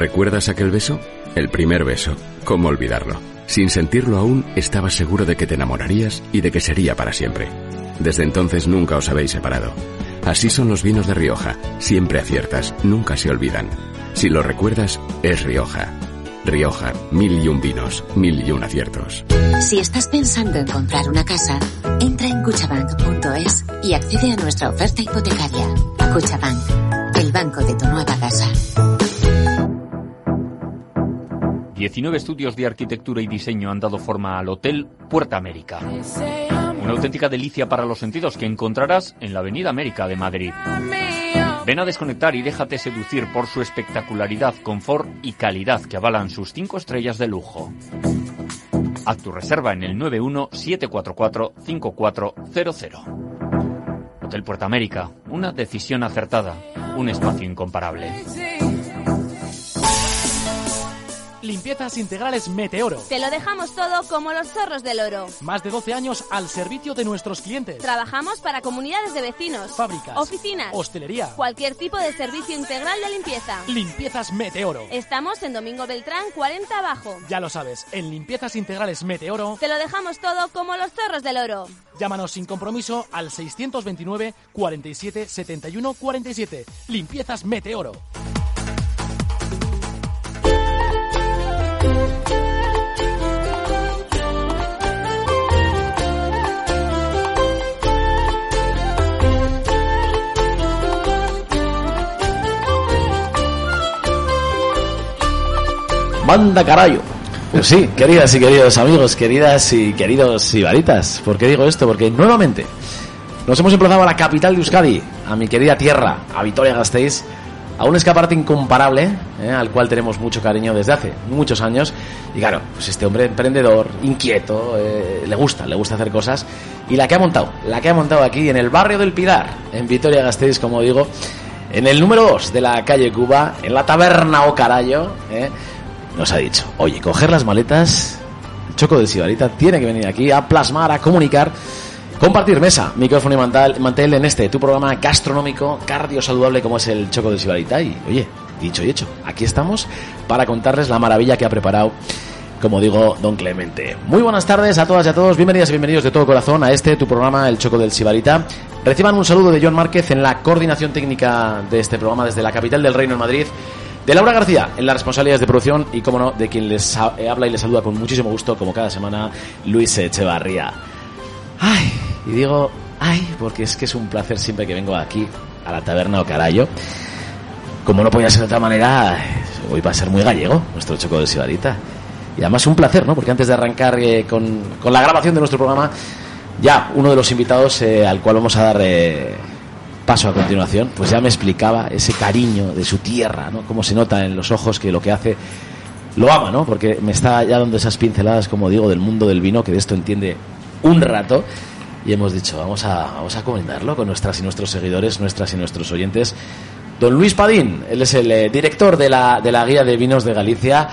¿Recuerdas aquel beso? El primer beso. ¿Cómo olvidarlo? Sin sentirlo aún, estabas seguro de que te enamorarías y de que sería para siempre. Desde entonces nunca os habéis separado. Así son los vinos de Rioja. Siempre aciertas, nunca se olvidan. Si lo recuerdas, es Rioja. Rioja, mil y un vinos, mil y un aciertos. Si estás pensando en comprar una casa, entra en cuchabank.es y accede a nuestra oferta hipotecaria. Cuchabank, el banco de tu nueva casa. 19 estudios de arquitectura y diseño han dado forma al Hotel Puerta América. Una auténtica delicia para los sentidos que encontrarás en la Avenida América de Madrid. Ven a desconectar y déjate seducir por su espectacularidad, confort y calidad que avalan sus 5 estrellas de lujo. Haz tu reserva en el 91-744-5400. Hotel Puerta América, una decisión acertada, un espacio incomparable. Limpiezas integrales Meteoro. Te lo dejamos todo como los zorros del oro. Más de 12 años al servicio de nuestros clientes. Trabajamos para comunidades de vecinos, Fábricas. oficinas, Hostelería. cualquier tipo de servicio integral de limpieza. Limpiezas Meteoro. Estamos en Domingo Beltrán 40 abajo. Ya lo sabes, en Limpiezas Integrales Meteoro, Te lo dejamos todo como los zorros del oro. llámanos sin compromiso al 629 47 71 47. Limpiezas Meteoro. Manda carayo. Pues sí, queridas y queridos amigos, queridas y queridos sibaritas. ¿Por qué digo esto? Porque nuevamente nos hemos emplazado a la capital de Euskadi, a mi querida tierra, a Vitoria-Gasteiz, a un escaparate incomparable, ¿eh? al cual tenemos mucho cariño desde hace muchos años. Y claro, pues este hombre emprendedor, inquieto, eh, le gusta, le gusta hacer cosas. Y la que ha montado, la que ha montado aquí en el barrio del Pilar, en Vitoria-Gasteiz, como digo, en el número 2 de la calle Cuba, en la taberna O Carayo, ¿eh? Nos ha dicho, oye, coger las maletas, el Choco de Sibarita tiene que venir aquí a plasmar, a comunicar, compartir mesa, micrófono y mantel, mantel en este, tu programa gastronómico, cardio saludable como es el Choco de Sibarita. Y, oye, dicho y hecho, aquí estamos para contarles la maravilla que ha preparado, como digo, don Clemente. Muy buenas tardes a todas y a todos, bienvenidas y bienvenidos de todo corazón a este, tu programa, el Choco del Sibarita. Reciban un saludo de John Márquez en la coordinación técnica de este programa desde la capital del Reino en Madrid. De Laura García en las responsabilidades de producción y, como no, de quien les eh, habla y les saluda con muchísimo gusto, como cada semana, Luis Echevarría. Ay, y digo, ay, porque es que es un placer siempre que vengo aquí, a la taberna o carayo. Como no podía ser de otra manera, hoy va a ser muy gallego nuestro choco de Sibarita. Y además un placer, ¿no? Porque antes de arrancar eh, con, con la grabación de nuestro programa, ya uno de los invitados eh, al cual vamos a dar paso a continuación, pues ya me explicaba ese cariño de su tierra, ¿no? Cómo se nota en los ojos que lo que hace lo ama, ¿no? Porque me está ya dando esas pinceladas, como digo, del mundo del vino, que de esto entiende un rato. Y hemos dicho, vamos a, vamos a comentarlo con nuestras y nuestros seguidores, nuestras y nuestros oyentes. Don Luis Padín, él es el eh, director de la, de la Guía de Vinos de Galicia.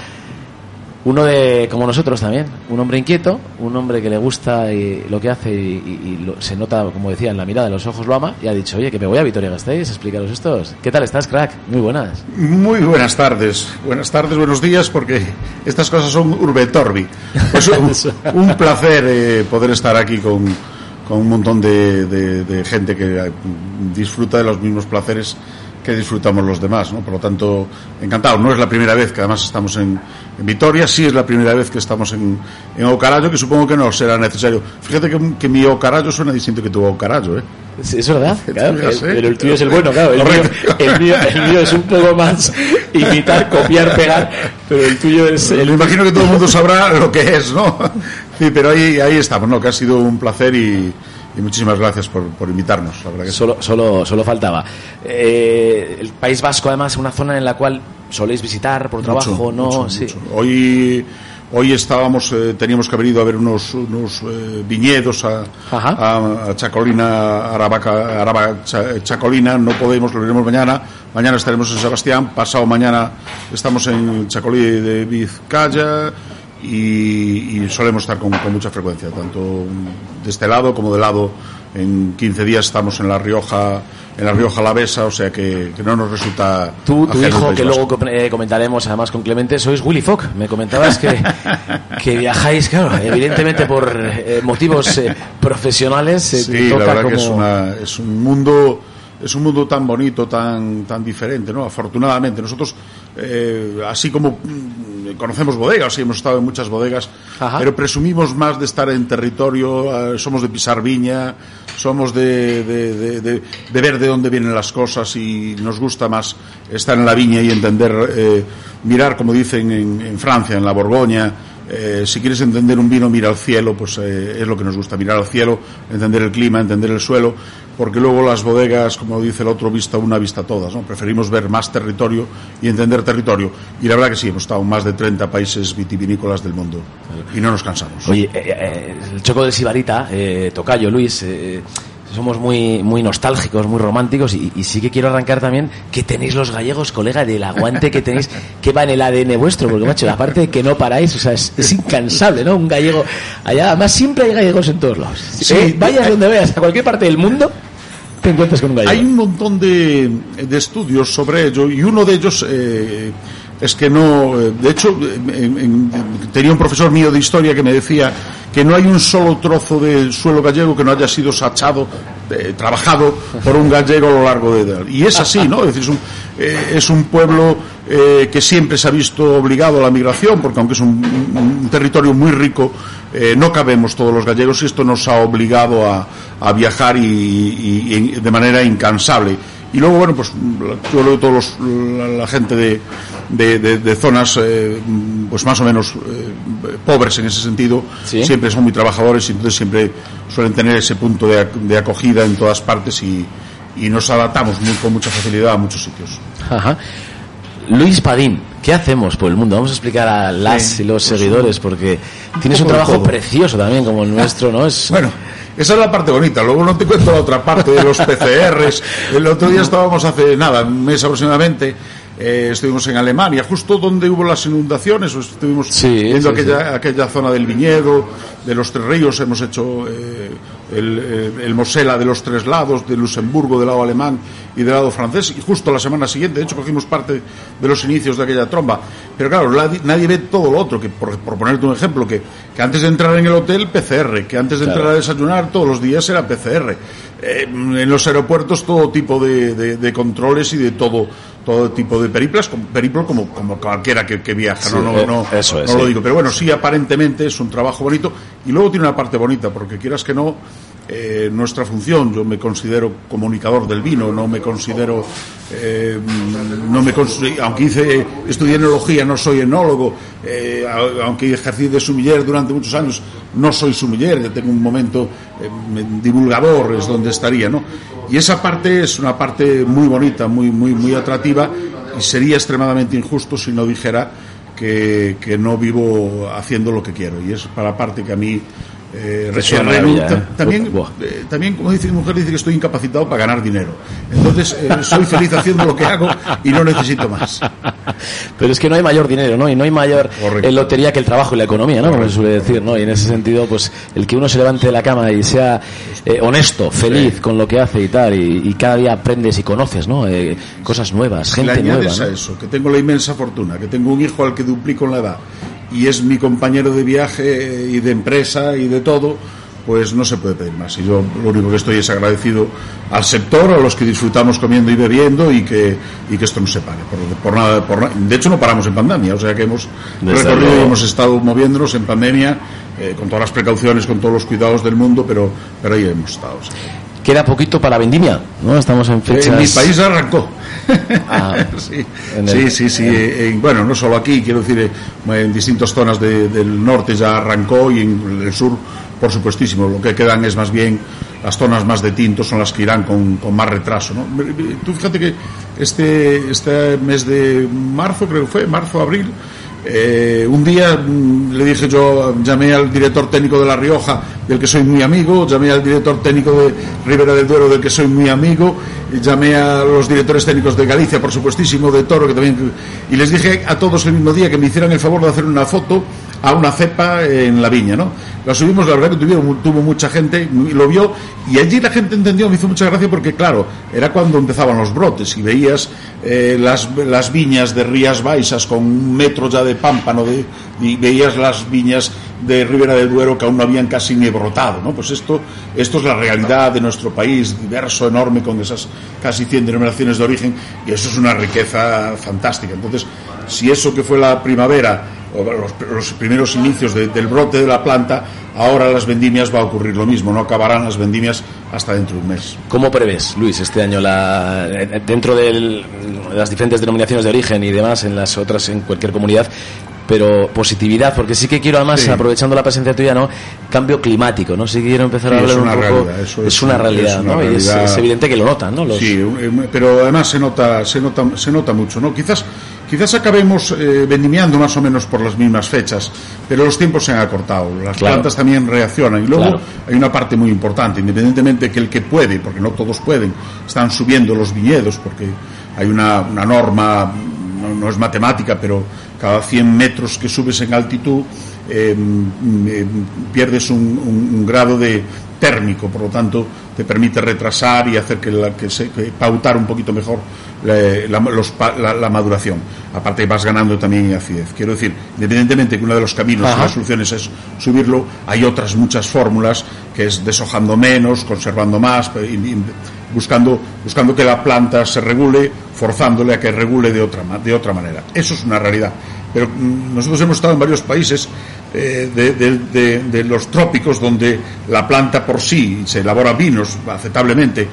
Uno de, como nosotros también, un hombre inquieto, un hombre que le gusta y lo que hace y, y- y lo- se nota, como decía, en la mirada, en los ojos lo ama, y ha dicho, oye, que me voy a Vitoria-Gasteiz, explícalos estos. ¿Qué tal estás, crack? Muy buenas. Muy buenas tardes, buenas tardes, buenos días, porque estas cosas son urbe torbi. Pues un, un placer eh, poder estar aquí con, con un montón de, de- de gente que disfruta de los mismos placeres que disfrutamos los demás, ¿no? Por lo tanto, encantado. No es la primera vez que además estamos en, en Vitoria, sí es la primera vez que estamos en, en Ocarayo, que supongo que no será necesario. Fíjate que, que mi Ocarayo suena distinto que tu Ocarayo, ¿eh? Es verdad, claro, el- pero el tuyo es el bueno, claro. El mío, el, mío, el mío es un poco más imitar, copiar, pegar, pero el tuyo es Me el... imagino que todo el mundo sabrá lo que es, ¿no? Sí, pero ahí, ahí estamos, ¿no? Que ha sido un placer y, y muchísimas gracias por, por invitarnos, la verdad que sí. Solo, solo, solo faltaba. Eh, el País Vasco, además, es una zona en la cual soléis visitar por trabajo, Mucho, ¿no? mucho, sí. mucho. Hoy, hoy estábamos, eh, teníamos que haber ido a ver unos, unos eh, viñedos a, a, a Chacolina, Aravaca, Araba Cha- Chacolina, no podemos, lo veremos mañana. Mañana estaremos en Sebastián, pasado mañana estamos en Chacolí de Vizcaya y, y solemos estar con, con mucha frecuencia, tanto de este lado como del lado en 15 días estamos en La Rioja en La Rioja Alavesa, o sea que, que no nos resulta. Tú, tu hijo, que luego eh, comentaremos además con Clemente, sois Willy Fogg. Me comentabas que, que viajáis, claro, evidentemente por eh, motivos eh, profesionales. eh, Sí, la toca verdad como... que es, una, es un mundo es un mundo tan bonito, tan tan diferente, ¿no? Afortunadamente nosotros eh, así como conocemos bodegas y hemos estado en muchas bodegas, Ajá. pero presumimos más de estar en territorio, eh, somos de pisar viña, somos de, de, de- de- de ver de dónde vienen las cosas y nos gusta más estar en la viña y entender, eh, mirar, como dicen en, en Francia, en la Borgoña, eh, si quieres entender un vino, mira al cielo, pues eh, es lo que nos gusta, mirar al cielo, entender el clima, entender el suelo, porque luego las bodegas, como dice el otro, vista una, vista todas, ¿no? Preferimos ver más territorio y entender territorio. Y la verdad que sí, hemos estado en más de 30 países vitivinícolas del mundo y no nos cansamos. Oye, eh, eh, el Choco del Sibarita, eh, Tocayo, Luis, somos muy, muy nostálgicos, muy románticos y, y sí que quiero arrancar también que tenéis los gallegos, colega, del aguante que tenéis, que va en el ADN vuestro, porque macho, aparte de que no paráis, o sea, es, es incansable, ¿no? Un gallego allá, además siempre hay gallegos en todos lados. Sí. Eh, vayas donde vayas, a cualquier parte del mundo, te encuentras con un gallego. Hay un montón de, de estudios sobre ello y uno de ellos eh, es que no. eh, De hecho, en- en- tenía un profesor mío de historia que me decía que no hay un solo trozo de suelo gallego que no haya sido sachado, eh, trabajado por un gallego a lo largo de. Y es así, ¿no? Es decir, es un, eh, pueblo que siempre se ha visto obligado a la migración, porque aunque es un, territorio muy rico, no cabemos todos los gallegos y esto nos ha obligado a, viajar y, de manera incansable. Y luego, bueno, pues yo que todos los- la gente de, de- de- de zonas, eh, pues más o menos eh, pobres en ese sentido, Sí. siempre son muy trabajadores y entonces siempre suelen tener ese punto de, de acogida en todas partes y, y nos adaptamos muy- con mucha facilidad a muchos sitios. Ajá. Luis Padín, ¿qué hacemos por el mundo? Vamos a explicar a las Sí, y los pues, seguidores, porque tienes un trabajo precioso también, como el nuestro, ¿no? Es, Bueno, esa es la parte bonita. Luego no te cuento la otra parte de los PCRs. El otro día estábamos hace nada, un mes aproximadamente. Eh, estuvimos en Alemania, justo donde hubo las inundaciones, estuvimos Sí, viendo sí, aquella, aquella zona del viñedo, de los tres ríos, hemos hecho eh, el, eh, el Mosela de los tres lados, de Luxemburgo del lado alemán y del lado francés, y justo la semana siguiente, de hecho, cogimos parte de los inicios de aquella tromba. Pero claro, nadie, nadie ve todo lo otro, que por, por ponerte un ejemplo, que, que antes de entrar en el hotel, PCR, que antes de Claro. entrar a desayunar todos los días era PCR. Eh, en los aeropuertos todo tipo de, de- de controles y de todo todo tipo de periplas, como- periplo como, como cualquiera que, que viaja, Sí, no, no, eh, no, eso es, no lo sí. digo. Pero bueno, sí, aparentemente es un trabajo bonito y luego tiene una parte bonita, porque quieras que no, eh, nuestra función, yo me considero comunicador del vino, no me considero, eh, no me cons- aunque hice, estudié enología, no soy enólogo, eh, aunque ejercí de sumiller durante muchos años, no soy sumiller, ya tengo un momento me- divulgador, es donde estaría, ¿no? Y esa parte es una parte muy bonita, muy, muy, muy atractiva y sería extremadamente injusto si no dijera que, que no vivo haciendo lo que quiero. Y es para la parte que a mí eh, ¿eh? También, eh, también, como dice mi mujer, dice que estoy incapacitado para ganar dinero. Entonces, eh, soy feliz haciendo lo que hago y no necesito más. Pero es que no hay mayor dinero, ¿no? Y no hay mayor lotería que el trabajo y la economía, ¿no? Como se suele decir, ¿no? Y en ese sentido, pues, el que uno se levante de la cama y sea honesto, feliz con lo que hace y tal, y, y cada día aprendes y conoces, ¿no? Eh, cosas nuevas, Si le gente nueva, ¿no? a eso, que tengo la inmensa fortuna, que tengo un hijo al que duplico en la edad y es mi compañero de viaje y de empresa y de todo, pues no se puede pedir más. Y yo lo único que estoy es agradecido al sector, a los que disfrutamos comiendo y bebiendo y que, y que esto no se pare. Por, por nada, por de hecho, no paramos en pandemia, o sea que hemos Desde recorrido y hemos estado moviéndonos en pandemia eh, con todas las precauciones, con todos los cuidados del mundo, pero, pero ahí hemos estado. Queda poquito para la vendimia, ¿no? Estamos en fechas... En mi país arrancó. Ah, sí, sí, sí, sí. eh, en- bueno, no solo aquí, quiero decir, eh, en distintas zonas de- del norte ya arrancó y en el sur, por supuestísimo. Lo que quedan es más bien las zonas más de tinto, son las que irán con, con más retraso. ¿no? Tú fíjate que este, este mes de marzo, creo que fue, marzo, abril, eh, un día mm, le dije yo, llamé al director técnico de La Rioja, del que soy muy amigo, llamé al director técnico de Ribera del Duero, del que soy muy amigo, llamé a los directores técnicos de Galicia, por supuestísimo, de Toro, que también, y les dije a todos el mismo día que me hicieran el favor de hacer una foto a una cepa en la viña, ¿no? La subimos, la verdad que tuvieron, tuvo mucha gente, lo vio, y allí la gente entendió, me hizo mucha gracia porque, claro, era cuando empezaban los brotes y veías eh, las, las viñas de Rías Baixas con un metro ya de pámpano de, y veías las viñas de Ribera del Duero que aún no habían casi ni brotado, ¿no? Pues esto, esto es la realidad de nuestro país, diverso, enorme, con esas casi 100 denominaciones de origen, y eso es una riqueza fantástica. Entonces, si eso que fue la primavera, o los, primeros inicios de- del brote de la planta, ahora las vendimias va a ocurrir lo mismo, no acabarán las vendimias hasta dentro de un mes. ¿Cómo prevés, Luis, este año la, eh, dentro de las diferentes denominaciones de origen y demás en las otras en cualquier comunidad? Pero positividad, porque sí que quiero además, Sí. aprovechando la presencia tuya, ¿no? Cambio climático, ¿no? Sí que quiero empezar a Sí, hablar un poco. realidad, eso es, es una realidad, es una ¿no? Y es, evidente que lo notan, ¿no? Los- Sí, eh, pero además se nota, se nota, se nota mucho, ¿no? Quizás, quizás acabemos eh, vendimiando más o menos por las mismas fechas, pero los tiempos se han acortado. Las Claro. plantas también reaccionan y luego Claro. hay una parte muy importante, independientemente que el que puede, porque no todos pueden, están subiendo los viñedos porque hay una, una norma, no, es matemática, pero cada 100 metros que subes en altitud mm, eh, pierdes un grado de térmico, por lo tanto te permite retrasar y hacer que, la, que se que pautar un poquito mejor la, la- los la- la maduración. Aparte vas ganando también en acidez. Quiero decir, independientemente que uno de los caminos, Ajá. las soluciones es subirlo, hay otras muchas fórmulas que es deshojando menos, conservando más, buscando, buscando que la planta se regule, forzándole a que regule de otra, de otra manera. Eso es una realidad. Pero mm, nosotros hemos estado en varios países eh, de, los trópicos donde la planta por sí se elabora vinos aceptablemente,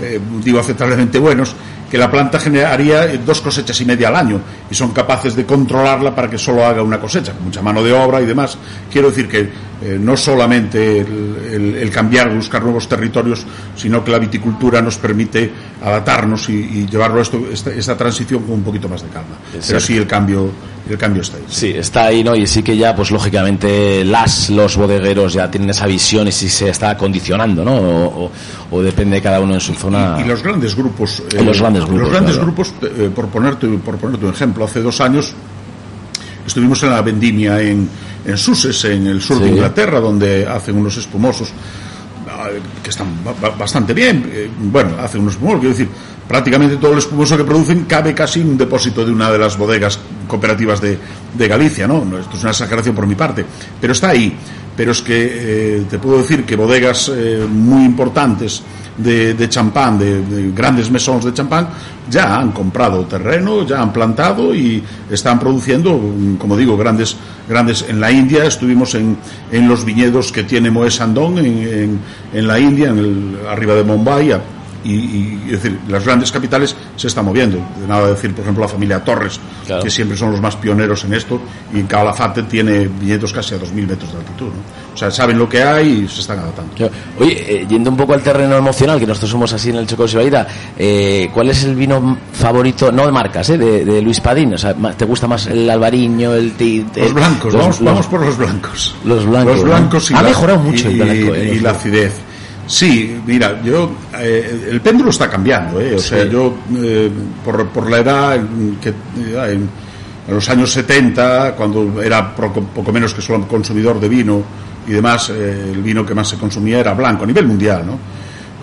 eh, digo aceptablemente buenos, que la planta generaría eh, dos cosechas y media al año y son capaces de controlarla para que solo haga una cosecha, con mucha mano de obra y demás. Quiero decir que eh, no solamente el, el- el cambiar, buscar nuevos territorios, sino que la viticultura nos permite adaptarnos y, y llevarlo esto, esta, esta transición con un poquito más de calma. Pero sí el cambio, el cambio está ahí. Sí, está ahí, ¿no? Y sí que ya, pues lógicamente, las, los bodegueros ya tienen esa visión y si se está condicionando, ¿no? O, o- o depende de cada uno en su zona. Y, y los grandes grupos. Los grandes grupos, Los grandes claro. grupos, eh, por, ponerte, por ponerte un ejemplo, hace dos años estuvimos en la vendimia en, en Sussex, en el sur Sí. de Inglaterra, donde hacen unos espumosos ah, que están ba- ba- bastante bien. Eh, Bueno, hacen unos espumosos, quiero decir, prácticamente todo el espumoso que producen cabe casi en un depósito de una de las bodegas cooperativas de, Galicia, ¿no? Esto es una exageración por mi parte, pero está ahí. Pero es que eh, te puedo decir que bodegas eh, muy importantes de, champán, de, de grandes mesones de champán, ya han comprado terreno, ya han plantado y están produciendo, mm, como digo, grandes, grandes. En la India estuvimos en, en los viñedos que tiene Moe en, en, la India, en arriba de Mumbai. a- Y, y, es decir, las grandes capitales se están moviendo. De nada decir, por ejemplo, la familia Torres, Claro. que siempre son los más pioneros en esto, y Calafate tiene viñedos casi a 2.000 metros de altitud. ¿no? O sea, saben lo que hay y se están adaptando. Oye, eh, yendo un poco al terreno emocional, que nosotros somos así en el Choco Sibaida, eh, ¿cuál es el vino favorito, no de marcas, eh, de, de Luis Padín? O sea, ¿te gusta más el albariño, el tint? Los el- blancos, los- vamos, los- vamos por los blancos. Los blancos, Los ¿no? blancos y Ha la- mejorado mucho el blanco, eh, y la acidez. Sí, mira, yo eh, el péndulo está cambiando, eh, o sea, yo eh, por, por la edad en que eh, en, en los años 70, cuando era poco, poco menos que solo consumidor de vino y demás, eh, el vino que más se consumía era blanco a nivel mundial, ¿no?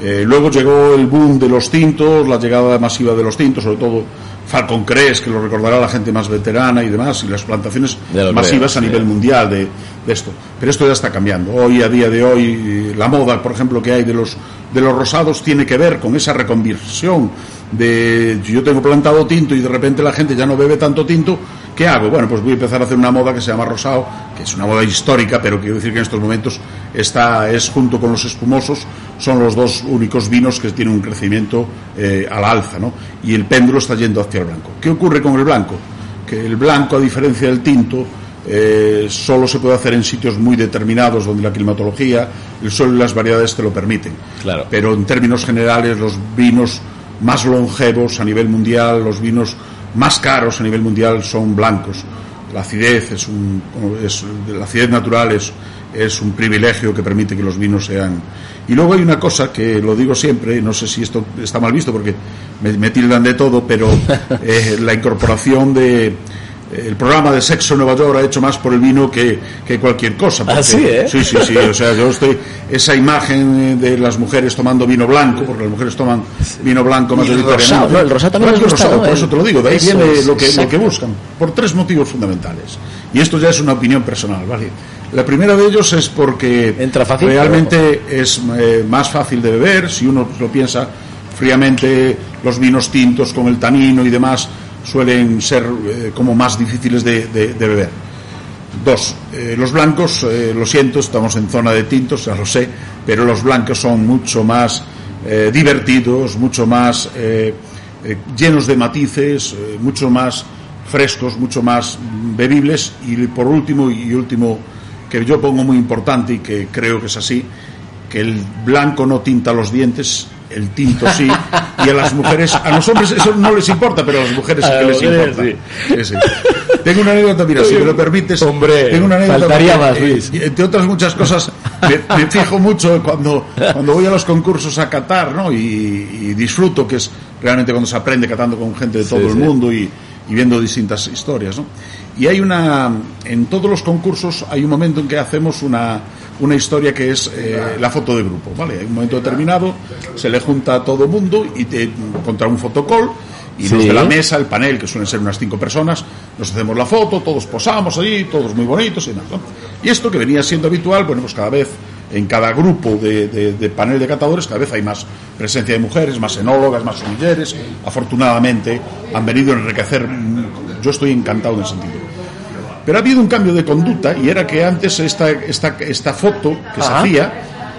Eh, luego llegó el boom de los tintos, la llegada masiva de los tintos, sobre todo Falcon Crest, que lo recordará la gente más veterana y demás, y las plantaciones masivas a sí. nivel mundial de, de esto. Pero esto ya está cambiando. Hoy, a día de hoy, la moda, por ejemplo, que hay de los, de los rosados tiene que ver con esa reconversión de yo tengo plantado tinto y de repente la gente ya no bebe tanto tinto, ¿qué hago? Bueno, pues voy a empezar a hacer una moda que se llama rosado, que es una moda histórica, pero quiero decir que en estos momentos está, es junto con los espumosos, son los dos únicos vinos que tienen un crecimiento eh, al alza, ¿no? Y el péndulo está yendo hacia el blanco. ¿Qué ocurre con el blanco? Que el blanco, a diferencia del tinto, eh, solo se puede hacer en sitios muy determinados donde la climatología, el sol y las variedades te lo permiten. Claro. Pero en términos generales, los vinos más longevos a nivel mundial, los vinos más caros a nivel mundial son blancos. La acidez es un, es, la acidez natural es, es un privilegio que permite que los vinos sean. Y luego hay una cosa que lo digo siempre, no sé si esto está mal visto porque me, me tildan de todo, pero eh, la incorporación de, el programa de Sexo en Nueva York ha hecho más por el vino que, que cualquier cosa. ¿Ah, sí, eh? Sí, sí, sí. O sea, yo estoy. Esa imagen de las mujeres tomando vino blanco, porque las mujeres toman vino blanco mayoritariamente. rosado, ¿no? El rosado también Blanco y les gusta, rosado, ¿no? por eso te lo digo. De ahí eso viene es, lo que, lo que buscan. Por tres motivos fundamentales. Y esto ya es una opinión personal, ¿vale? La primera de ellos es porque Entra fácil, realmente es eh, más fácil de beber, si uno lo piensa fríamente, los vinos tintos con el tanino y demás suelen ser eh, como más difíciles de, beber. Dos, eh, los blancos, eh, lo siento, estamos en zona de tintos, ya lo sé, pero los blancos son mucho más eh, divertidos, mucho más llenos de matices, mucho más frescos, mucho más bebibles. Y por último, y último, que yo pongo muy importante y que creo que es así, que el blanco no tinta los dientes, el tinto sí, y a las mujeres, a los hombres eso no les importa, pero a las mujeres sí que les importa. Sí, sí. Tengo una anécdota, mira, si me lo permites. Hombre, tengo una anécdota faltaría más, Luis. eh, entre otras muchas cosas, me, me fijo mucho cuando, cuando voy a los concursos a catar, ¿no? Y, y disfruto, que es realmente cuando se aprende catando con gente de todo el mundo y, y viendo distintas historias, ¿no? Y hay una, en todos los concursos hay un momento en que hacemos una, una historia que es eh, la foto de grupo, ¿vale? Hay un momento determinado, se le junta a todo mundo y te, contra un fotocall y los Sí. de la mesa, el panel, que suelen ser unas cinco personas, nos hacemos la foto, todos posamos allí, todos muy bonitos y nada. ¿no? Y esto que venía siendo habitual, bueno, pues cada vez en cada grupo de, de- de panel de catadores, cada vez hay más presencia de mujeres, más enólogas, más sumilleres. Afortunadamente han venido a enriquecer. mm, Yo estoy encantado en ese sentido. Pero ha habido un cambio de conducta y era que antes esta, esta, esta foto que se hacía,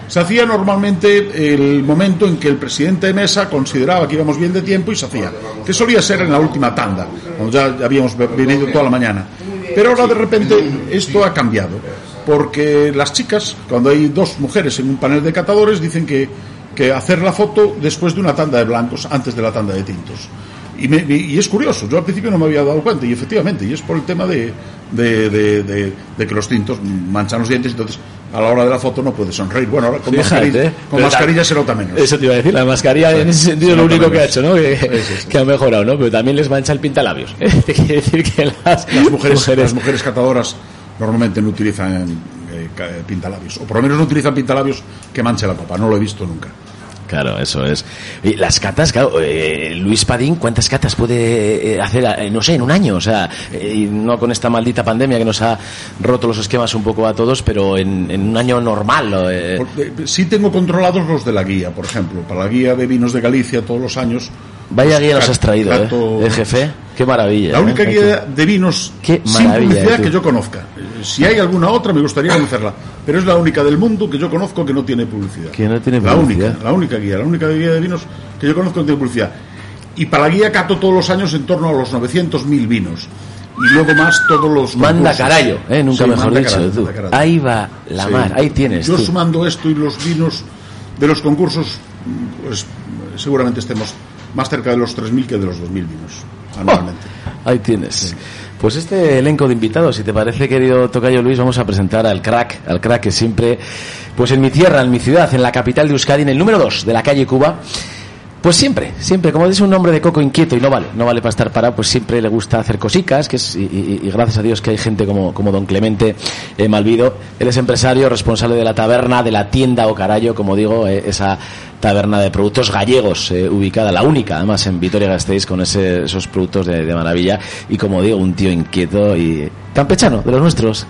se hacía normalmente el momento en que el presidente de mesa consideraba que íbamos bien de tiempo y se hacía, que solía ser en la última tanda, cuando ya, ya habíamos venido toda la mañana. Pero ahora de repente esto ha cambiado, porque las chicas, cuando hay dos mujeres en un panel de catadores, dicen que, que hacer la foto después de una tanda de blancos, antes de la tanda de tintos. Y, me- y es curioso, yo al principio no me había dado cuenta, y efectivamente, y es por el tema de, de, de- que los tintos manchan los dientes, entonces a la hora de la foto no puedes sonreír. Bueno, ahora con Fíjate, mascarilla, ¿eh? con mascarilla se nota menos. Eso te iba a decir, la mascarilla en ese sentido se es lo único que ha hecho, ¿no? Que, Sí, sí. que ha mejorado, ¿no? Pero también les mancha el pintalabios. ¿eh? Quiere decir que las, Las mujeres, las mujeres catadoras normalmente no utilizan eh, ca- pintalabios, o por lo menos no utilizan pintalabios que manche la copa, no lo he visto nunca. Claro, eso es. Y las catas, claro, eh, Luis Padín, ¿cuántas catas puede eh, hacer, eh, no sé, en un año? O sea, eh, no con esta maldita pandemia que nos ha roto los esquemas un poco a todos, pero en, en un año normal. Eh, eh, Sí tengo controlados los de la guía, por ejemplo, para la guía de vinos de Galicia todos los años. Vaya guía nos has traído, ¿eh? El jefe, qué maravilla. La única ¿eh? guía de vinos Qué sin publicidad tú. que yo conozca. Eh, Si hay alguna otra, me gustaría conocerla. Pero es la única del mundo que yo conozco que no tiene publicidad. Que no tiene la publicidad. única, la única guía, la única guía de vinos que yo conozco que no tiene publicidad. Y para la guía cato todos los años en torno a los 900.000 vinos. Y luego más todos los Manda concursos. carallo, ¿eh? Nunca Sí, mejor dicho. tú. Ahí va la Sí. mar, ahí tienes. Yo tú. sumando esto y los vinos de los concursos, pues seguramente estemos más cerca de los 3.000 que de los 2.000 vinos anualmente. Ahí tienes. Pues este elenco de invitados, si te parece, querido Tocayo Luis, vamos a presentar al crack, al crack que siempre, pues en mi tierra, en mi ciudad, en la capital de Euskadi, en el número 2 de la calle Cuba, pues siempre, siempre, como dice un hombre de coco inquieto y no vale, no vale para estar parado, pues siempre le gusta hacer cosicas, que es, y, gracias a Dios que hay gente como, como don Clemente eh, Malvido. Él es empresario, responsable de la taberna, de la tienda o carayo, como digo, eh, esa taberna de productos gallegos, eh, ubicada, la única, además en Vitoria-Gasteiz, con ese- esos productos de, de maravilla. Y como digo, un tío inquieto y campechano, de los nuestros.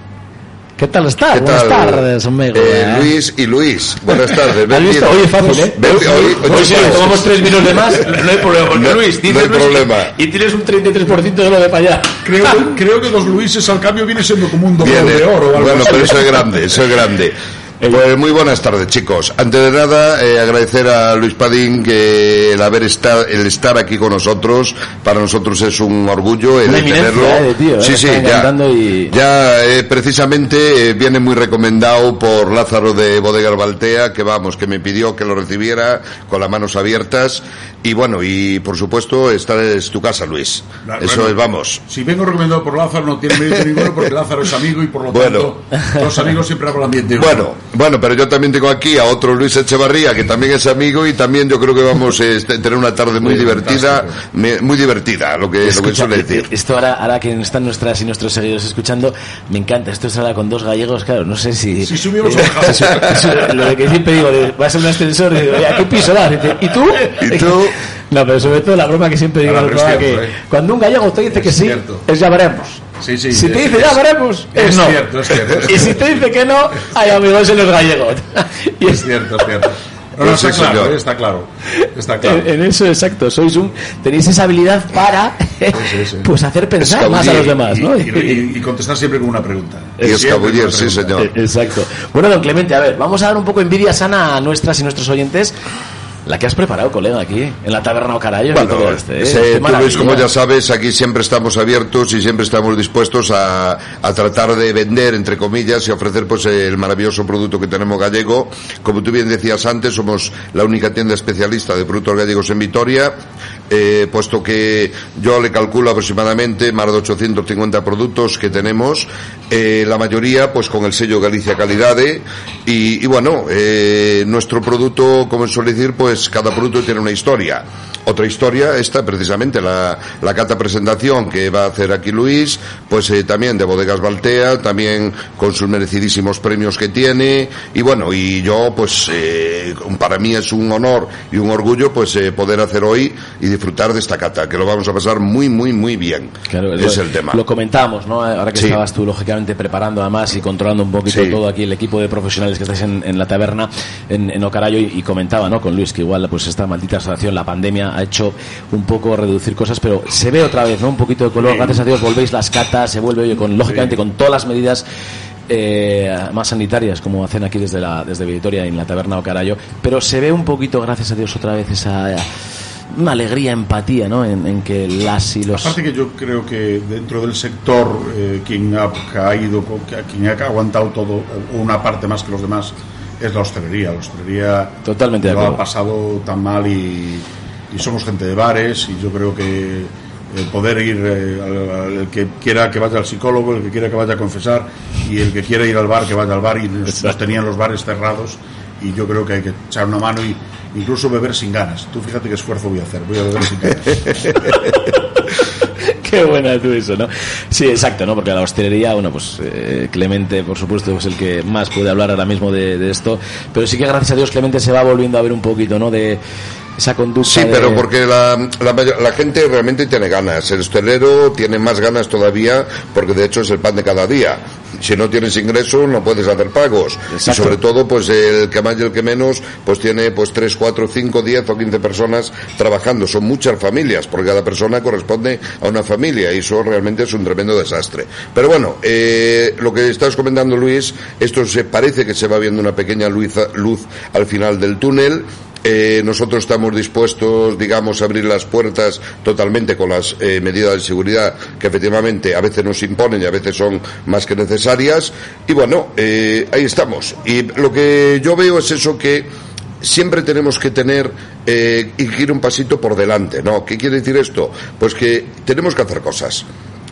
¿Qué tal estás? ¿Qué Buenas tal? tardes, amigo. Eh, ¿eh? Luis y Luis, buenas tardes. ¿Has visto? bienvenido. Oye, fácil, ¿eh? Ven- hoy- hoy Hoy sí, tomamos tres vinos de más, no hay problema, porque No- Luis, no hay Luis, problema. Y tienes un 33% de lo de para allá. Creo, que- creo que los Luises al cambio viene siendo como un doble de oro algo Bueno, así. pero eso es grande, eso es grande. Pues muy buenas tardes, chicos. Antes de nada, eh, agradecer a Luis Padín que el haber estar, el estar aquí con nosotros, para nosotros es un orgullo el tenerlo. eh, tío, eh, sí, sí, ya. y- Ya, eh, precisamente viene muy recomendado por Lázaro de Bodegas Baltea, que vamos, que me pidió que lo recibiera con las manos abiertas. Y bueno, y por supuesto, esta es tu casa, Luis. Eso es, vamos. Si vengo recomendado por Lázaro, no tiene mérito ninguno porque Lázaro es amigo y por lo Bueno. tanto, los amigos siempre hablan bien de uno. Bueno, bueno, pero yo también tengo aquí a otro Luis Echevarría, que también es amigo y también yo creo que vamos eh, a tener una tarde muy Muy divertida, me- muy divertida, lo que, lo que suele eh, decir. Esto ahora, ahora que están nuestras y nuestros seguidores escuchando, me encanta. Esto es ahora con dos gallegos, claro, no sé si... Si subimos o eh, bajamos. si su- su- Lo de que siempre digo, de, vas a un ascensor y digo, "Oye, ¿a qué piso? Dice, ¿Y tú? ¿Y tú? No, pero sobre todo la broma que siempre digo Claro, al programa, que ¿eh? cuando un gallego te dice que sí, cierto. es ya veremos. Sí, sí, si te es- dice ya es- veremos, es, es no. cierto, es cierto, es y si te dice que no, hay amigos en los gallegos. y Es cierto, es cierto. No, no, Pues está claro, eh, está claro. Está claro. En, en eso, exacto. Sois un, tenéis esa habilidad para sí, sí. pues hacer pensar más a los demás, y, ¿no? y- y- y contestar siempre con una pregunta. Y escabullir, sí, señor. Eh, Exacto. Bueno, don Clemente, a ver, vamos a dar un poco envidia sana a nuestras y nuestros oyentes. La que has preparado, colega, aquí, en la taberna o carayo. Bueno, todo este, ¿eh? tú, Luis, como ya sabes, aquí siempre estamos abiertos y siempre estamos dispuestos a, a tratar de vender, entre comillas, y ofrecer pues el maravilloso producto que tenemos gallego. Como tú bien decías antes, somos la única tienda especialista de productos gallegos en Vitoria, eh, puesto que yo le calculo aproximadamente más de 850 productos que tenemos, eh, la mayoría pues con el sello Galicia Calidade y, y bueno, eh, nuestro producto, como suele decir, pues cada producto tiene una historia. Otra historia, esta precisamente, la, la cata presentación que va a hacer aquí Luis, pues también de Bodegas Baltea, también con sus merecidísimos premios que tiene, y bueno, y yo pues para mí es un honor y un orgullo pues poder hacer hoy disfrutar de esta cata, que lo vamos a pasar muy, muy, muy bien. Claro, es lo, el tema. Lo comentábamos, ¿no? Ahora que Sí. estabas tú, lógicamente, preparando además y controlando un poquito Sí. todo aquí el equipo de profesionales que estáis en, en la taberna, en, en Ocarayo, y, y comentaba, ¿no? Con Luis, que igual, pues esta maldita situación, la pandemia, ha hecho un poco reducir cosas, pero se ve otra vez, ¿no? Un poquito de color. Gracias a Dios volvéis las catas, se vuelve, oye, con, lógicamente, con todas las medidas eh, más sanitarias como hacen aquí desde la desde Vitoria en la taberna Ocarayo pero se ve un poquito gracias a Dios otra vez esa eh, una alegría empatía ¿no? en, en que las y los Aparte que yo creo que dentro del sector eh, quien ha caído, quien ha aguantado todo, una parte más que los demás, es la hostelería. La hostelería Totalmente lo ha pasado tan mal y, y somos gente de bares y yo creo que el poder ir, eh, al, al- el que quiera que vaya al psicólogo, el que quiera que vaya a confesar y el que quiera ir al bar, que vaya al bar y nos, nos tenían los bares cerrados y yo creo que hay que echar una mano y incluso beber sin ganas. Tú fíjate qué esfuerzo voy a hacer, voy a beber sin ganas. Qué buena tú eso, ¿no? Sí, exacto, ¿no? Porque la hostelería, bueno, pues eh, Clemente, por supuesto, es el que más puede hablar ahora mismo de, de esto. Pero sí que gracias a Dios Clemente se va volviendo a ver un poquito, ¿no? De esa conducta. Sí, de- pero porque la, la, la gente realmente tiene ganas. El hostelero tiene más ganas todavía porque de hecho es el pan de cada día. Si no tienes ingresos no puedes hacer pagos. Y sobre todo pues el que más y el que menos pues tiene pues 3, 4, 5, 10 o 15 personas trabajando. Son muchas familias porque cada persona corresponde a una familia y eso realmente es un tremendo desastre. Pero bueno, eh, lo que estás comentando Luis, esto se parece que se va viendo una pequeña luz, luz al final del túnel. Eh, nosotros estamos dispuestos, digamos, a abrir las puertas totalmente con las eh, medidas de seguridad que efectivamente a veces nos imponen y a veces son más que necesarias. Y bueno, eh, ahí estamos. Y lo que yo veo es eso que siempre tenemos que tener eh, y ir un pasito por delante, ¿no? ¿Qué quiere decir esto? Pues que tenemos que hacer cosas.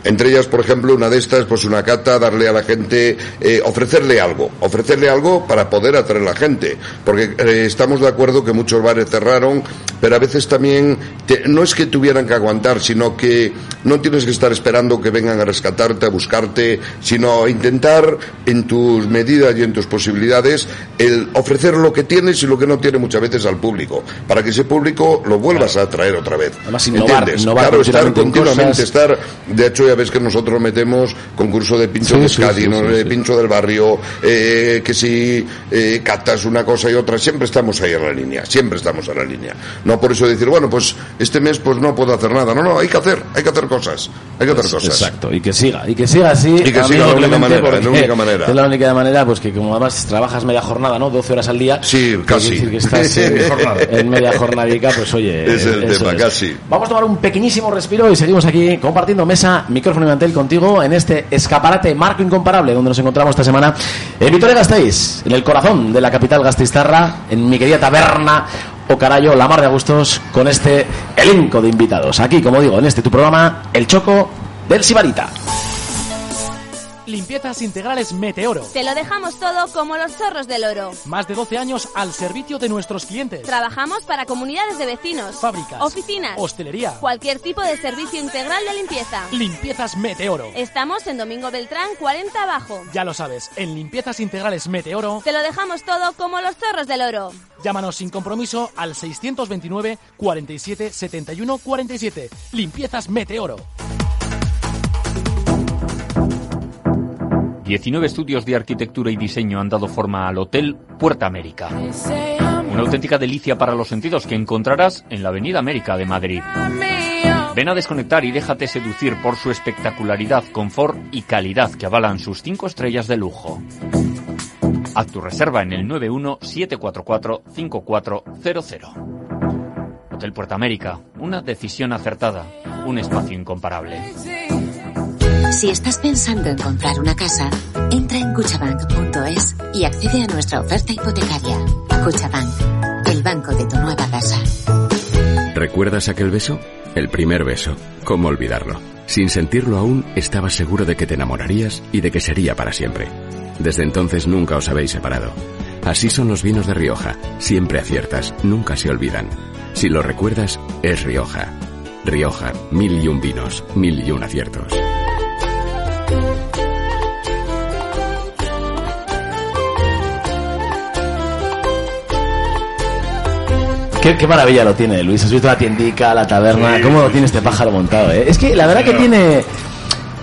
Entre ellas, por ejemplo, una de estas, pues una cata, darle a la gente, eh, ofrecerle algo, ofrecerle algo para poder atraer a la gente. Porque eh, estamos de acuerdo que muchos bares cerraron, pero a veces también te- no es que tuvieran que aguantar, sino que no tienes que estar esperando que vengan a rescatarte, a buscarte, sino intentar en tus medidas y en tus posibilidades el ofrecer lo que tienes y lo que no tiene muchas veces al público, para que ese público lo vuelvas a atraer otra vez. Además, innovar, ¿Entiendes? innovar claro, estar continuamente cosas. estar, de hecho ves que nosotros metemos concurso de pincho Sí, de sí, Euskadi, sí, ¿no? sí, de sí. pincho del barrio, eh, que si eh, catas una cosa y otra, siempre estamos ahí en la línea, siempre estamos en la línea. No por eso decir, bueno, pues este mes pues no puedo hacer nada, no, no, hay que hacer, hay que hacer cosas, hay que hacer cosas. Exacto, y que siga, y que siga así. Y que siga de la única manera, la única manera. Es la única manera, pues que como además trabajas media jornada, ¿no? 12 horas al día. Sí, casi. decir que estás eh, en media jornadica, pues oye. Es el tema, casi. Vamos a tomar un pequeñísimo respiro y seguimos aquí compartiendo mesa, mantel contigo en este escaparate marco incomparable donde nos encontramos esta semana en Vitoria Gasteiz, en el corazón de la capital gasteiztarra, en mi querida taberna o carayo, la mar de gustos con este elenco de invitados. Aquí, como digo, en este tu programa, El Choco del Sibarita. Limpiezas integrales Meteoro. Te lo dejamos todo como los zorros del oro. Más de 12 años al servicio de nuestros clientes. Trabajamos para comunidades de vecinos, Fábricas. oficinas, Hostelería. cualquier tipo de servicio integral de limpieza. Limpiezas Meteoro. Estamos en Domingo Beltrán 40 abajo. Ya lo sabes, en Limpiezas integrales Meteoro, Te lo dejamos todo como los zorros del oro. llámanos sin compromiso al 629 47 71 47. Limpiezas Meteoro. 19 estudios de arquitectura y diseño han dado forma al Hotel Puerta América. Una auténtica delicia para los sentidos que encontrarás en la Avenida América de Madrid. Ven a desconectar y déjate seducir por su espectacularidad, confort y calidad que avalan sus 5 estrellas de lujo. Haz tu reserva en el 91-744-5400. Hotel Puerta América, una decisión acertada, un espacio incomparable. Si estás pensando en comprar una casa, entra en cuchabank.es y accede a nuestra oferta hipotecaria. Cuchabank, el banco de tu nueva casa. ¿Recuerdas aquel beso? El primer beso. ¿Cómo olvidarlo? Sin sentirlo aún, estabas seguro de que te enamorarías y de que sería para siempre. Desde entonces nunca os habéis separado. Así son los vinos de Rioja. Siempre aciertas, nunca se olvidan. Si lo recuerdas, es Rioja. Rioja, mil y un vinos, mil y un aciertos. Qué, qué maravilla lo tiene Luis. Has visto la tiendica, la taberna, cómo lo tiene este pájaro montado, ¿eh? Es que la verdad que tiene.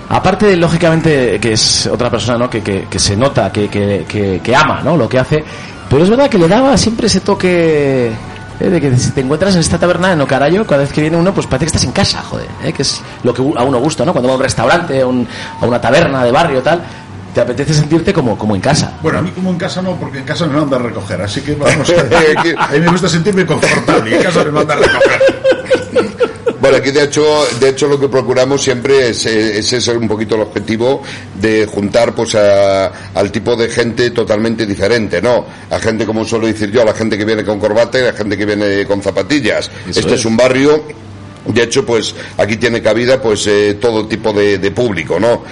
Aparte de, lógicamente, que es otra persona, ¿no? Que, que, que se nota, que, que ama, ¿no? Lo que hace. Pero es verdad que le daba siempre ese toque. ¿Eh? De que si te encuentras en esta taberna en Ocarayo, cada vez que viene uno, pues parece que estás en casa, joder. ¿eh? Que es lo que a uno gusta, ¿no? Cuando va a un restaurante, a, un- a una taberna de barrio, tal. Te apetece sentirte como, como en casa. Bueno, a mí como en casa no, porque en casa me mandan a recoger, así que vamos a... a mí me gusta sentirme confortable y en casa me mandan a recoger. Bueno, aquí de hecho, de hecho lo que procuramos siempre es, eh, ese es un poquito el objetivo de juntar pues a- al tipo de gente totalmente diferente, ¿no? A gente, como suelo decir yo, a la gente que viene con corbata y a la gente que viene con zapatillas. Eso este es. es. un barrio, de hecho, pues aquí tiene cabida pues eh, todo tipo de, de público, ¿no?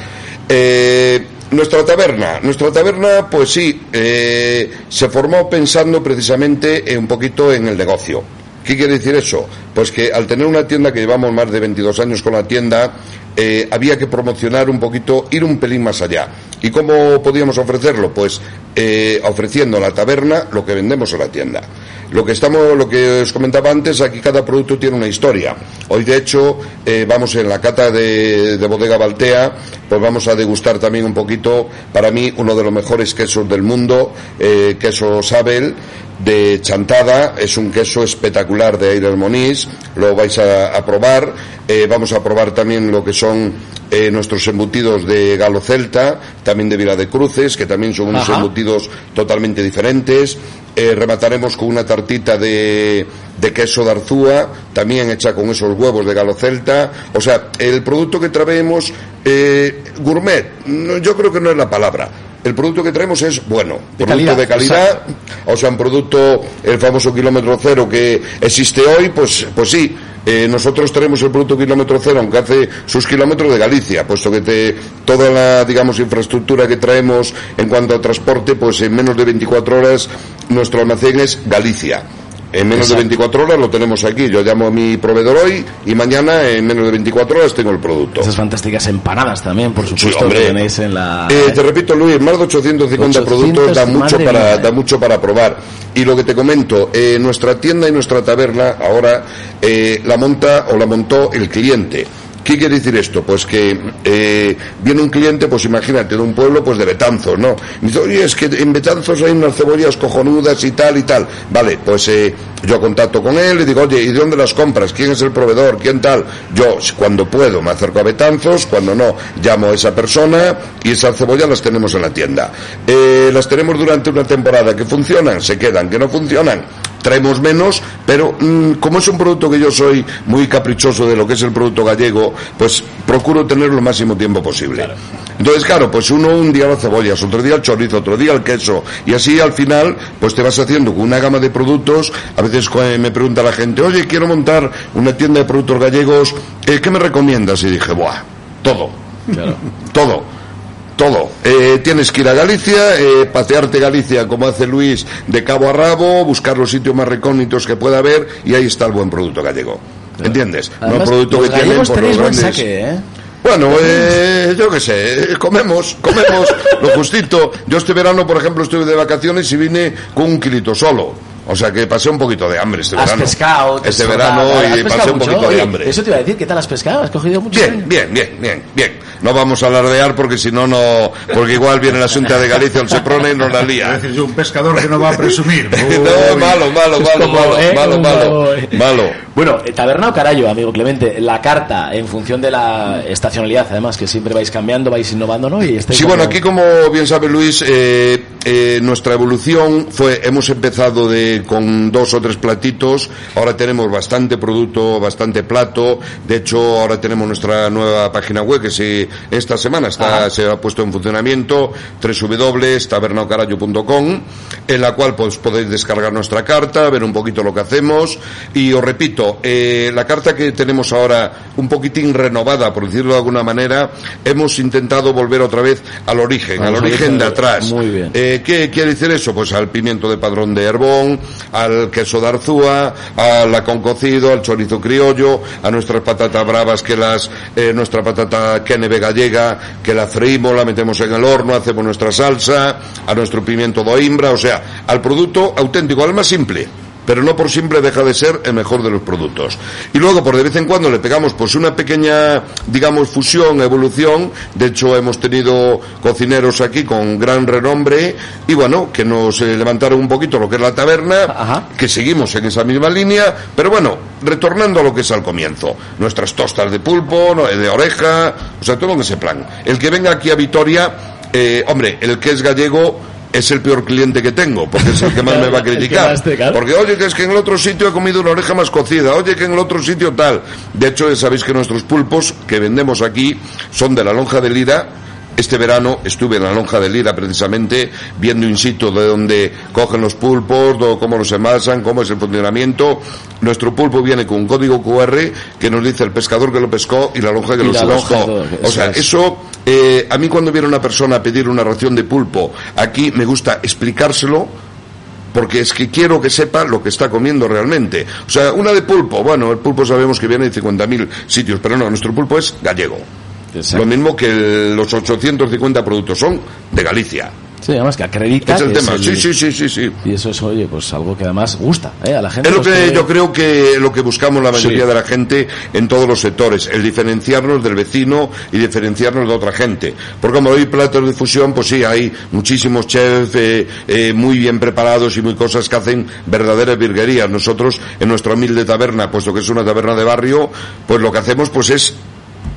Eh, nuestra taberna, nuestra taberna, pues sí, eh, se formó pensando precisamente un poquito en el negocio. ¿Qué quiere decir eso? Pues que al tener una tienda que llevamos más de 22 años con la tienda, eh, había que promocionar un poquito, ir un pelín más allá. ¿Y cómo podíamos ofrecerlo? Pues eh, ofreciendo en la taberna lo que vendemos en la tienda. Lo que estamos, lo que os comentaba antes, aquí cada producto tiene una historia. Hoy, de hecho, eh, vamos en la cata de, de bodega Baltea, pues vamos a degustar también un poquito, para mí, uno de los mejores quesos del mundo, queso Sabel de Chantada, es un queso espectacular de Aire Lo vais a, a probar, Eh, vamos a probar también lo que son eh, nuestros embutidos de Galo Celta, también de Vila de Cruces, que también son unos Ajá. embutidos totalmente diferentes. Eh, remataremos con una tartita de, de queso de Arzúa, también hecha con esos huevos de Galo Celta. O sea, el producto que traemos, eh, gourmet, no, yo creo que no es la palabra. El producto que traemos es bueno, De producto calidad, de calidad, exacto. o sea, un producto, el famoso kilómetro cero que existe hoy, pues, pues sí, eh, nosotros tenemos el producto kilómetro cero, aunque hace sus kilómetros de Galicia, puesto que te, toda la, digamos, infraestructura que traemos en cuanto a transporte, pues en menos de 24 horas nuestro almacén es Galicia. En menos Exacto. de 24 horas lo tenemos aquí. Yo llamo a mi proveedor hoy y mañana en menos de 24 horas tengo el producto. Esas fantásticas empanadas también, por supuesto, que tenéis en la... Eh, te repito, Luis, más de 850 800, productos da mucho, para, mía, eh. da mucho para probar. Y lo que te comento, eh, nuestra tienda y nuestra taberna ahora eh, la monta o la montó el cliente. ¿Qué quiere decir esto? Pues que eh, viene un cliente, pues imagínate, de un pueblo pues de Betanzos, ¿no? Y dice, oye, es que en Betanzos hay unas cebollas cojonudas y tal y tal. Vale, pues eh, yo contacto con él y digo, oye, ¿y de dónde las compras? ¿Quién es el proveedor? ¿Quién tal? Yo, cuando puedo, me acerco a Betanzos, cuando no, llamo a esa persona y esas cebollas las tenemos en la tienda. Eh, las tenemos durante una temporada que funcionan, se quedan, que no funcionan, traemos menos, pero mm, como es un producto que yo soy muy caprichoso de lo que es el producto gallego, pues procuro tenerlo el máximo tiempo posible. Entonces, claro, pues uno un día las cebollas, otro día el chorizo, otro día el queso, y así al final, pues te vas haciendo con una gama de productos. A veces me pregunta la gente, oye, quiero montar una tienda de productos gallegos, eh, ¿qué me recomiendas? Y dije, buah, todo. todo todo. Eh, tienes que ir a Galicia, eh, pasearte Galicia como hace Luis de cabo a rabo, buscar los sitios más recónditos que pueda haber y ahí está el buen producto gallego. ¿Entiendes? no el producto que tienen por los grandes... ¿eh? Bueno, eh, yo qué sé, comemos, comemos lo justito. Yo este verano, por ejemplo, estuve de vacaciones y vine con un kilito solo. O sea que pasé un poquito de hambre este ¿Has verano. pescado. Este verano y pasé un poquito de hambre. Eso te iba a decir, ¿qué tal has pescado? ¿Has cogido mucho? Bien, bien, bien, bien, bien. No vamos a alardear porque si no, no. Porque igual viene la Junta de Galicia, el Seprona y nos la lía. Es decir, un pescador que no va a presumir. no, malo, malo, malo, malo, eh, malo, malo, malo. Bueno, eh, Taberna o Carallo, amigo Clemente, la carta en función de la estacionalidad, además, que siempre vais cambiando, vais innovando, ¿no? Y sí, bueno, aquí como bien sabe Luis, eh, eh, nuestra evolución fue, hemos empezado de, con dos o tres platitos, ahora tenemos bastante producto, bastante plato, de hecho ahora tenemos nuestra nueva página web que se, esta semana está, se ha puesto en funcionamiento, www.tabernaocarayo.com, en la cual pues podéis descargar nuestra carta, ver un poquito lo que hacemos, y os repito, eh, la carta que tenemos ahora, un poquitín renovada, por decirlo de alguna manera, hemos intentado volver otra vez al origen, al, origen de atrás. Muy bien. Eh, ¿Qué quiere decir eso? Pues al pimiento de padrón de Herbón, al queso de Arzúa, a la concocido, al chorizo criollo, a nuestras patatas bravas, que las, eh, nuestra patata keneve gallega, que la freímos, la metemos en el horno, hacemos nuestra salsa, a nuestro pimiento de Imbra, o sea, al producto auténtico, al más simple pero no por siempre deja de ser el mejor de los productos. Y luego, por de vez en cuando, le pegamos pues una pequeña, digamos, fusión, evolución. De hecho, hemos tenido cocineros aquí con gran renombre y bueno, que nos eh, levantaron un poquito lo que es la taberna, que seguimos en esa misma línea, pero bueno, retornando a lo que es al comienzo. Nuestras tostas de pulpo, de oreja, o sea, todo en ese plan. El que venga aquí a Vitoria, eh, hombre, el que es gallego, es el peor cliente que tengo, porque es el que más me va a criticar. Porque, oye, que es que en el otro sitio he comido una oreja más cocida, oye, que en el otro sitio tal. De hecho, sabéis que nuestros pulpos que vendemos aquí son de la lonja de Lira, este verano estuve en la lonja de Lira precisamente viendo in situ de donde cogen los pulpos, cómo los envasan, cómo es el funcionamiento. Nuestro pulpo viene con un código QR que nos dice el pescador que lo pescó y la lonja que lo subió. O sea, eso, eh, a mí cuando viene una persona a pedir una ración de pulpo, aquí me gusta explicárselo porque es que quiero que sepa lo que está comiendo realmente. O sea, una de pulpo, bueno, el pulpo sabemos que viene de 50.000 sitios, pero no, nuestro pulpo es gallego. Lo mismo que los 850 productos son de Galicia. Sí, además que acredita. Es el tema, sí, sí, sí, sí, sí. Y eso es, oye, pues algo que además gusta ¿eh? a la gente. Es lo que yo creo que lo que buscamos la mayoría de la gente en todos los sectores, el diferenciarnos del vecino y diferenciarnos de otra gente. Porque como hay platos de fusión, pues sí, hay muchísimos chefs eh, eh, muy bien preparados y muy cosas que hacen verdaderas virguerías. Nosotros, en nuestra humilde taberna, puesto que es una taberna de barrio, pues lo que hacemos pues es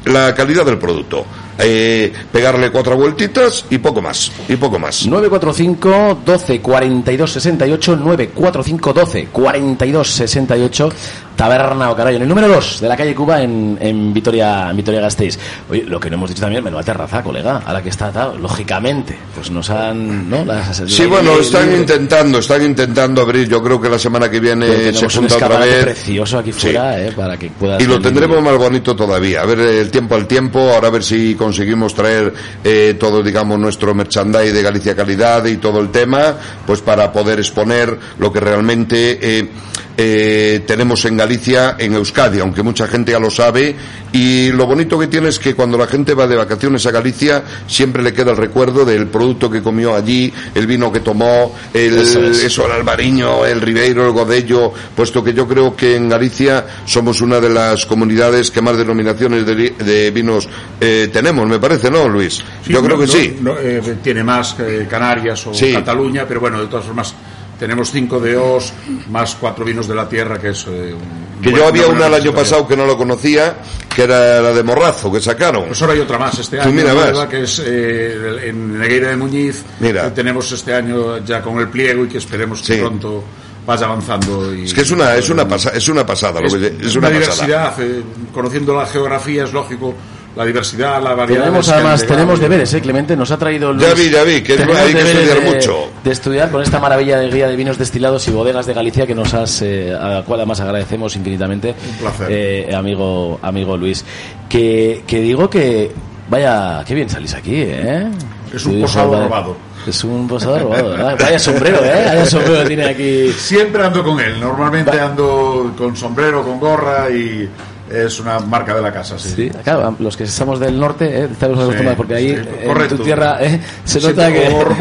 la calidad del producto. Eh, pegarle cuatro vueltitas y poco más, y poco más. 945 12 42 68 945 12 42 68 Taberna o Carayo, en el número 2 de la calle Cuba en, en Vitoria en Vitoria Gasteiz. Oye, lo que no hemos dicho también, menuda terraza, colega, a la que está tal, lógicamente, pues nos han, ¿no? sí, bueno, están intentando, están intentando abrir, yo creo que la semana que viene se junta otra vez. precioso aquí fuera, eh, para que puedas Y lo tendremos más bonito todavía, a ver el tiempo al tiempo, ahora a ver si conseguimos traer eh, todo, digamos, nuestro merchandise de Galicia Calidad y todo el tema, pues para poder exponer lo que realmente eh, eh, tenemos en Galicia, en Euskadi, aunque mucha gente ya lo sabe. Y lo bonito que tiene es que cuando la gente va de vacaciones a Galicia, siempre le queda el recuerdo del producto que comió allí, el vino que tomó, el, eso, el albariño, el ribeiro, el godello, puesto que yo creo que en Galicia somos una de las comunidades que más denominaciones de, vinos eh, tenemos, me parece, ¿no, Luis? yo creo que sí. Eh, tiene más Canarias o Cataluña, pero bueno, de todas formas tenemos cinco de Os más cuatro vinos de la tierra, que es. Eh, que yo había una el año pasado que no lo conocía, que era la de Morrazo, que sacaron. Pues ahora hay otra más este año, mira que es eh, en Negueira de Muñiz. Mira. Que tenemos este año ya con el pliego y que esperemos que pronto vaya avanzando. Y, es que es una, es una, pasa, es una pasada. es, lo que, es una, una diversidad. eh, conociendo la geografía es lógico la diversidad, la variedad. Tenemos de además, tenemos deberes, ¿eh, Clemente? Nos ha traído Luis. Ya vi, ya vi, que Tenemos hay que estudiar de- mucho. De estudiar con esta maravilla de guía de vinos destilados y bodegas de Galicia que nos has, eh, a la cual además agradecemos infinitamente. Un placer. eh, amigo, amigo Luis. Que, que digo que, vaya, qué bien salís aquí, ¿eh? Es un posado vaya- robado. Es un posado robado, ¿verdad? Vaya sombrero, ¿eh? Vaya sombrero tiene aquí. Siempre ando con él. Normalmente ando con sombrero, con gorra y es una marca de la casa. Sí. Sí, claro, los que estamos del norte, ¿eh? estamos acostumbrados, porque ahí sí, en tu tierra ¿eh? se nota que...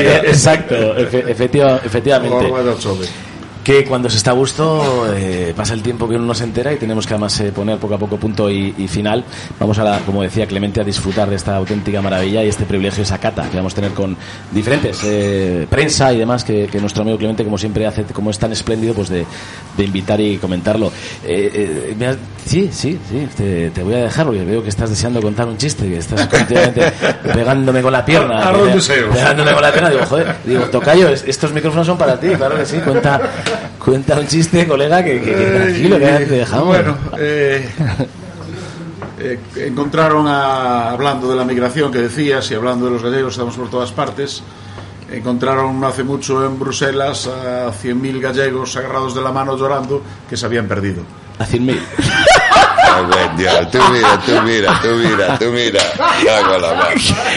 Eh, Exacto, efe- efectiva- efectivamente. Que cuando se está a gusto eh, pasa el tiempo que uno no se entera y tenemos que además eh, poner poco a poco punto y, y final. Vamos a, la- como decía Clemente, a disfrutar de esta auténtica maravilla y este privilegio, esa cata que vamos a tener con diferentes eh, prensa y demás que, que nuestro amigo Clemente, como siempre hace, como es tan espléndido, pues de, de invitar y comentarlo. Eh, eh, me has- sí, sí, sí, te, te voy a dejar porque veo que estás deseando contar un chiste, que estás continuamente pegándome con la pierna. Deseos. pegándome con la pierna. Digo, joder, digo, tocayo, es- estos micrófonos son para ti, claro que sí, cuenta, cuenta un chiste, colega, que, que- que tranquilo, que te dejamos. Bueno, eh, eh, encontraron a, hablando de la migración que decías y hablando de los gallegos, estamos por todas partes. Encontraron no hace mucho en Bruselas a 100.000 gallegos agarrados de la mano llorando que se habían perdido. A 100.000. Buen día. Tú mira, tú mira, tú mira, tú mira. Cago la mar.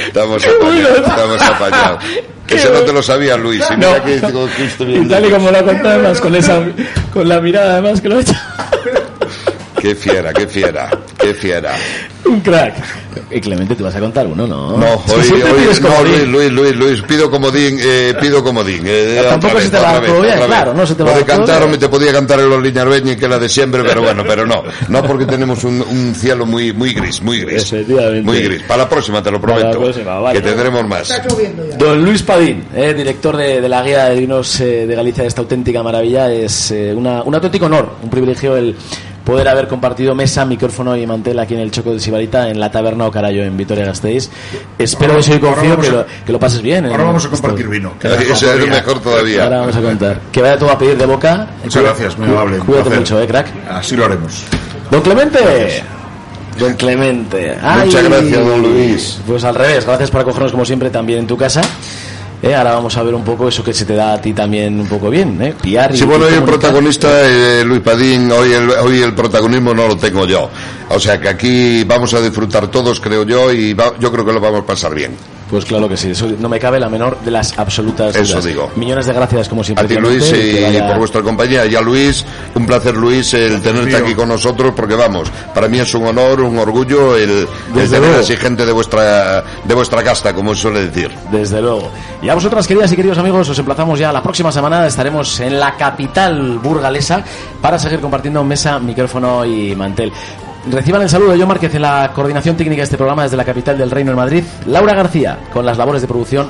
Estamos apañados, estamos apañados. Eso no te lo sabía Luis. Y mira No. que que tal y como lo ha contado además, con, esa, con la mirada además que lo ha hecho. Qué fiera, qué fiera, qué fiera. Un crack. Y Clemente, tú vas a contar uno, ¿no? No, hoy, hoy-. Luis, Luis, Luis, Luis, pido comodín, eh, pido comodín. Eh, Tampoco se te va vez, bien, claro, no se te va Lo de todo cantar, bien. hombre, te podía cantar en los Liñarbeñi que la de siempre, pero bueno, pero no. No porque tenemos un, un cielo muy, muy gris, muy gris. Efectivamente. Muy gris. Para la próxima, te lo Para la prometo. próxima, vale. Que tendremos más. Don Luis Padín, eh, director de, de la guía de vinos eh, de Galicia, de esta auténtica maravilla, es eh, una- un auténtico honor, un privilegio el poder haber compartido mesa, micrófono y mantel aquí en el Choco de Sibarita, en la Taberna Ocarayo, en Vitoria-Gasteiz. Espero Ahora- que soy ahora confío que a- lo, que lo pases bien. Ahora en vamos a esto. compartir vino. que Eso es todavía. mejor todavía. Ahora vamos a contar. Que vaya todo a pedir de boca. Muchas gracias, muy amable. Cuídate mucho, eh, crack. Así lo haremos. Don Clemente. Don Clemente. Muchas gracias, don Luis. Pues al revés, gracias por acogernos como siempre también en tu casa. Eh, ahora vamos a ver un poco eso que se te da a ti también un poco bien, ¿eh? Piar y- Sí, bueno, hoy el protagonista, eh, Luis Padín, hoy el, hoy el protagonismo no lo tengo yo. O sea que aquí vamos a disfrutar todos, creo yo, y va- yo creo que lo vamos a pasar bien. Pues claro que sí, eso no me cabe la menor de las absolutas Eso dudas. digo. Millones de gracias como siempre. A ti, Luis, y vaya- por vuestra compañía. Y a Luis, un placer, Luis, el tenerte aquí con nosotros, porque vamos, para mí es un honor, un orgullo el, el tener así gente de vuestra, de vuestra casta, como se suele decir. Desde luego. Y a vosotras, queridas y queridos amigos, os emplazamos ya la próxima semana. Estaremos en la capital burgalesa para seguir compartiendo mesa, micrófono y mantel. Reciban el saludo de John Márquez en la coordinación técnica de este programa desde la capital del Reino de Madrid. Laura García con las labores de producción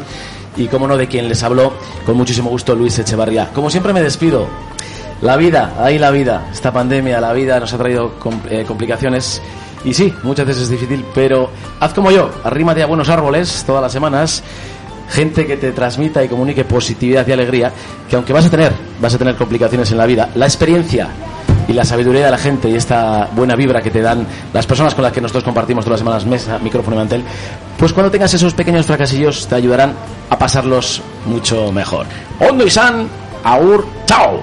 y, como no, de quien les habló, con muchísimo gusto, Luis Echevarría. Como siempre, me despido. La vida, ahí la vida, esta pandemia, la vida nos ha traído eh, complicaciones. Y sí, muchas veces es difícil, pero haz como yo, arrímate a buenos árboles todas las semanas, gente que te transmita y comunique positividad y alegría, que aunque vas a tener, vas a tener complicaciones en la vida, la experiencia y la sabiduría de la gente y esta buena vibra que te dan las personas con las que nosotros compartimos todas las semanas mesa, micrófono y mantel, pues cuando tengas esos pequeños fracasillos te ayudarán a pasarlos mucho mejor. Ondo y San, Aur, chao.